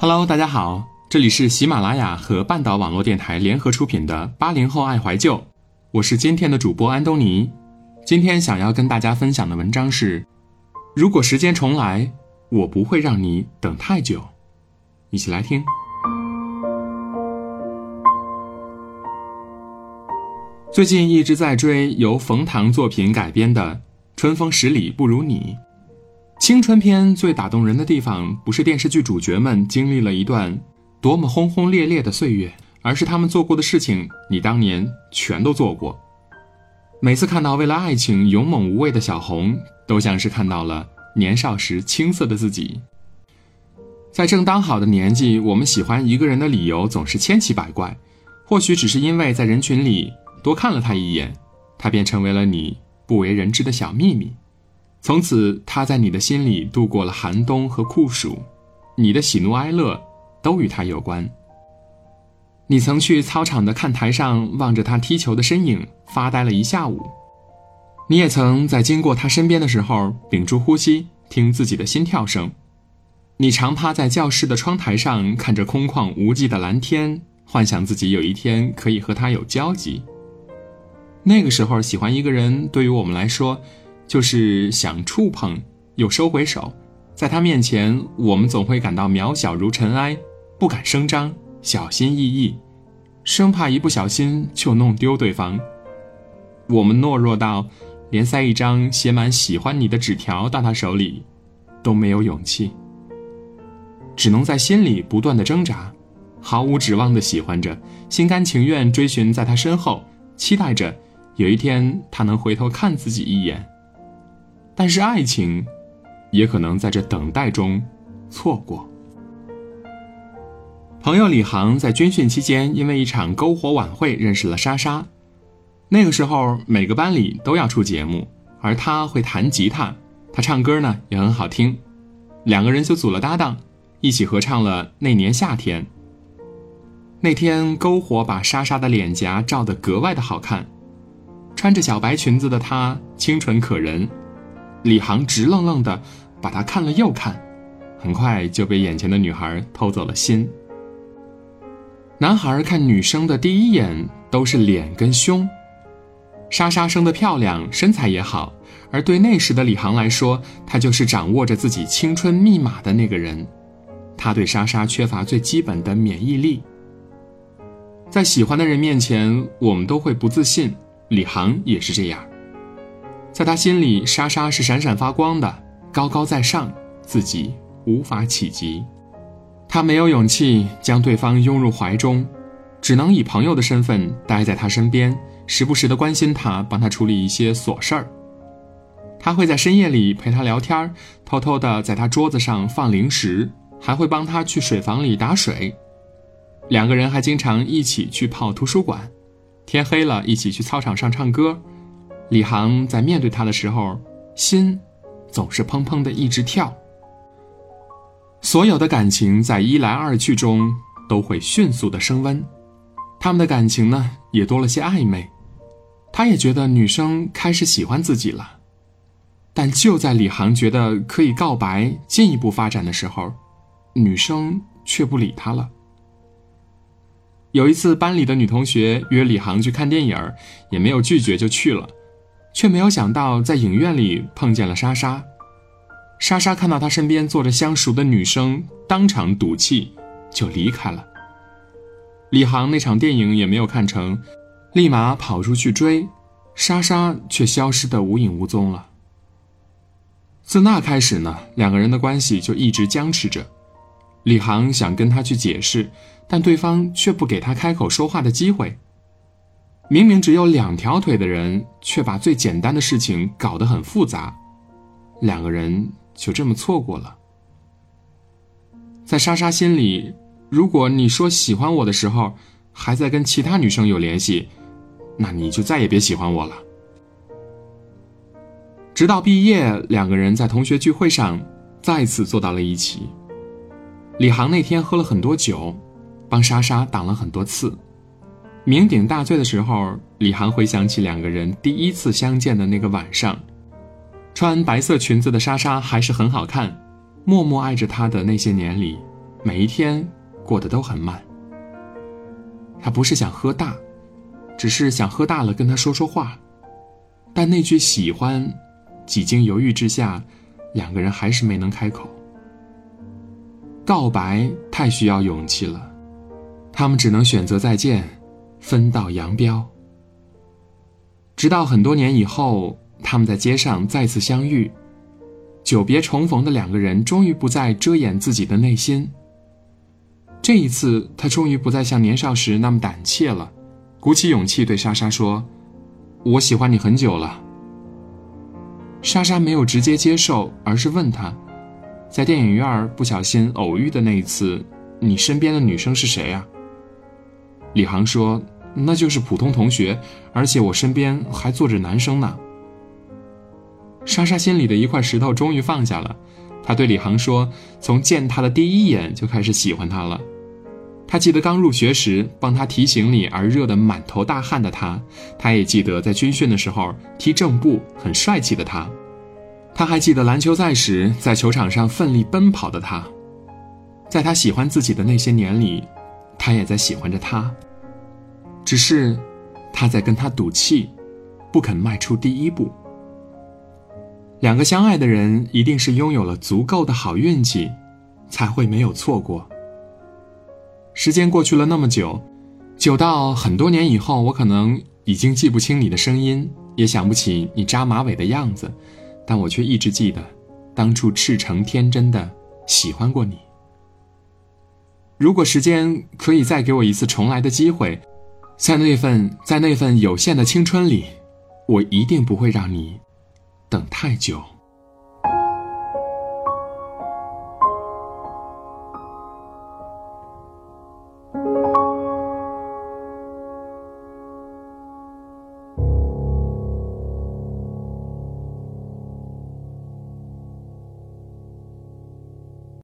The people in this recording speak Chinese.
Hello，大家好，这里是喜马拉雅和半岛网络电台联合出品的《八零后爱怀旧》，我是今天的主播安东尼。今天想要跟大家分享的文章是：如果时间重来，我不会让你等太久。一起来听。最近一直在追由冯唐作品改编的《春风十里不如你》。青春片最打动人的地方，不是电视剧主角们经历了一段多么轰轰烈烈的岁月，而是他们做过的事情，你当年全都做过。每次看到为了爱情勇猛无畏的小红，都像是看到了年少时青涩的自己。在正当好的年纪，我们喜欢一个人的理由总是千奇百怪，或许只是因为在人群里多看了他一眼，他便成为了你不为人知的小秘密。从此，他在你的心里度过了寒冬和酷暑，你的喜怒哀乐都与他有关。你曾去操场的看台上望着他踢球的身影发呆了一下午，你也曾在经过他身边的时候屏住呼吸听自己的心跳声。你常趴在教室的窗台上看着空旷无际的蓝天，幻想自己有一天可以和他有交集。那个时候，喜欢一个人对于我们来说。就是想触碰又收回手，在他面前，我们总会感到渺小如尘埃，不敢声张，小心翼翼，生怕一不小心就弄丢对方。我们懦弱到连塞一张写满喜欢你的纸条到他手里都没有勇气，只能在心里不断的挣扎，毫无指望的喜欢着，心甘情愿追寻在他身后，期待着有一天他能回头看自己一眼。但是爱情，也可能在这等待中错过。朋友李航在军训期间，因为一场篝火晚会认识了莎莎。那个时候，每个班里都要出节目，而他会弹吉他，他唱歌呢也很好听。两个人就组了搭档，一起合唱了《那年夏天》。那天篝火把莎莎的脸颊照得格外的好看，穿着小白裙子的她清纯可人。李航直愣愣的把她看了又看，很快就被眼前的女孩偷走了心。男孩看女生的第一眼都是脸跟胸，莎莎生的漂亮，身材也好，而对那时的李航来说，他就是掌握着自己青春密码的那个人。他对莎莎缺乏最基本的免疫力，在喜欢的人面前，我们都会不自信，李航也是这样。在他心里，莎莎是闪闪发光的，高高在上，自己无法企及。他没有勇气将对方拥入怀中，只能以朋友的身份待在他身边，时不时的关心他，帮他处理一些琐事儿。他会在深夜里陪他聊天，偷偷的在他桌子上放零食，还会帮他去水房里打水。两个人还经常一起去泡图书馆，天黑了，一起去操场上唱歌。李航在面对他的时候，心总是砰砰的一直跳。所有的感情在一来二去中都会迅速的升温，他们的感情呢也多了些暧昧。他也觉得女生开始喜欢自己了，但就在李航觉得可以告白进一步发展的时候，女生却不理他了。有一次，班里的女同学约李航去看电影，也没有拒绝就去了。却没有想到，在影院里碰见了莎莎。莎莎看到他身边坐着相熟的女生，当场赌气，就离开了。李航那场电影也没有看成，立马跑出去追，莎莎却消失得无影无踪了。自那开始呢，两个人的关系就一直僵持着。李航想跟他去解释，但对方却不给他开口说话的机会。明明只有两条腿的人，却把最简单的事情搞得很复杂，两个人就这么错过了。在莎莎心里，如果你说喜欢我的时候，还在跟其他女生有联系，那你就再也别喜欢我了。直到毕业，两个人在同学聚会上再次坐到了一起。李航那天喝了很多酒，帮莎莎挡了很多次。酩酊大醉的时候，李航回想起两个人第一次相见的那个晚上，穿白色裙子的莎莎还是很好看。默默爱着他的那些年里，每一天过得都很慢。他不是想喝大，只是想喝大了跟他说说话，但那句喜欢，几经犹豫之下，两个人还是没能开口。告白太需要勇气了，他们只能选择再见，分道扬镳。直到很多年以后，他们在街上再次相遇，久别重逢的两个人终于不再遮掩自己的内心。这一次，他终于不再像年少时那么胆怯了，鼓起勇气对莎莎说：“我喜欢你很久了。”莎莎没有直接接受，而是问他：“在电影院不小心偶遇的那一次，你身边的女生是谁啊？”李航说：“那就是普通同学，而且我身边还坐着男生呢。”莎莎心里的一块石头终于放下了，她对李航说：“从见他的第一眼就开始喜欢他了。”他记得刚入学时帮他提行李而热得满头大汗的他，他也记得在军训的时候踢正步很帅气的他，他还记得篮球赛时在球场上奋力奔跑的他，在他喜欢自己的那些年里，他也在喜欢着他。只是，他在跟他赌气，不肯迈出第一步。两个相爱的人一定是拥有了足够的好运气，才会没有错过。时间过去了那么久，久到很多年以后，我可能已经记不清你的声音，也想不起你扎马尾的样子，但我却一直记得，当初赤诚天真的喜欢过你。如果时间可以再给我一次重来的机会，在那份在那份有限的青春里，我一定不会让你等太久。